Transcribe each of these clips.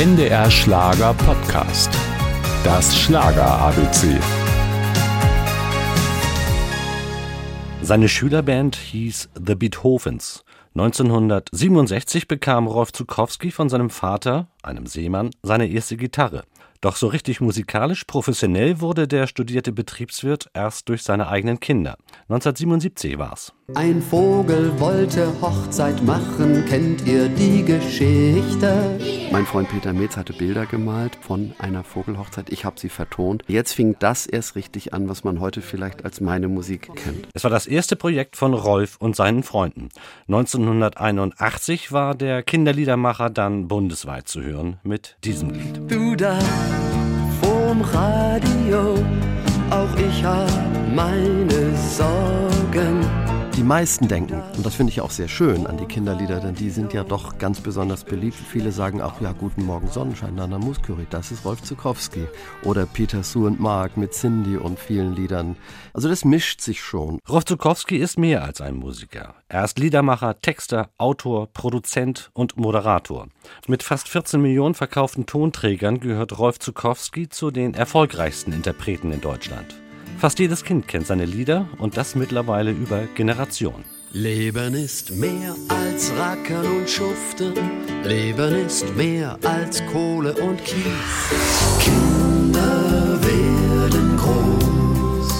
NDR Schlager Podcast. Das Schlager ABC. Seine Schülerband hieß The Beethovens. 1967 bekam Rolf Zukowski von seinem Vater, einem Seemann, seine erste Gitarre. Doch so richtig musikalisch professionell wurde der studierte Betriebswirt erst durch seine eigenen Kinder. 1977 war's. Ein Vogel wollte Hochzeit machen, kennt ihr die Geschichte? Mein Freund Peter Metz hatte Bilder gemalt von einer Vogelhochzeit. Ich habe sie vertont. Jetzt fing das erst richtig an, was man heute vielleicht als meine Musik kennt. Es war das erste Projekt von Rolf und seinen Freunden. 1981 war der Kinderliedermacher dann bundesweit zu hören mit diesem Lied. Du da vorm Radio, auch ich hab meine Sorgen. Die meisten denken, und das finde ich auch sehr schön an die Kinderlieder, denn die sind ja doch ganz besonders beliebt. Viele sagen auch, ja, Guten Morgen Sonnenschein, Nana Muskuri, das ist Rolf Zukowski. Oder Peter Sue und Mark mit Cindy und vielen Liedern. Also das mischt sich schon. Rolf Zukowski ist mehr als ein Musiker. Er ist Liedermacher, Texter, Autor, Produzent und Moderator. Mit fast 14 Millionen verkauften Tonträgern gehört Rolf Zukowski zu den erfolgreichsten Interpreten in Deutschland. Fast jedes Kind kennt seine Lieder und das mittlerweile über Generationen. Leben ist mehr als Rackern und Schuften. Leben ist mehr als Kohle und Kies. Kinder werden groß.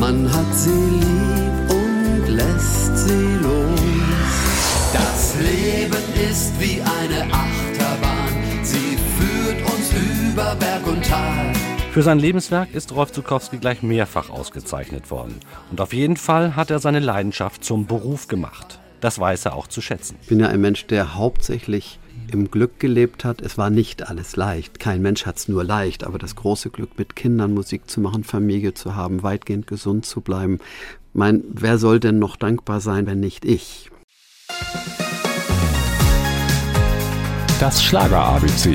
Man hat sie lieb und lässt sie los. Das Leben ist wie eine Achterbahn. Sie führt uns über Berg und Tal. Für sein Lebenswerk ist Rolf Zukowski gleich mehrfach ausgezeichnet worden. Und auf jeden Fall hat er seine Leidenschaft zum Beruf gemacht. Das weiß er auch zu schätzen. Ich bin ja ein Mensch, der hauptsächlich im Glück gelebt hat. Es war nicht alles leicht. Kein Mensch hat es nur leicht, aber das große Glück, mit Kindern Musik zu machen, Familie zu haben, weitgehend gesund zu bleiben. Mein, wer soll denn noch dankbar sein, wenn nicht ich? Das Schlager ABC.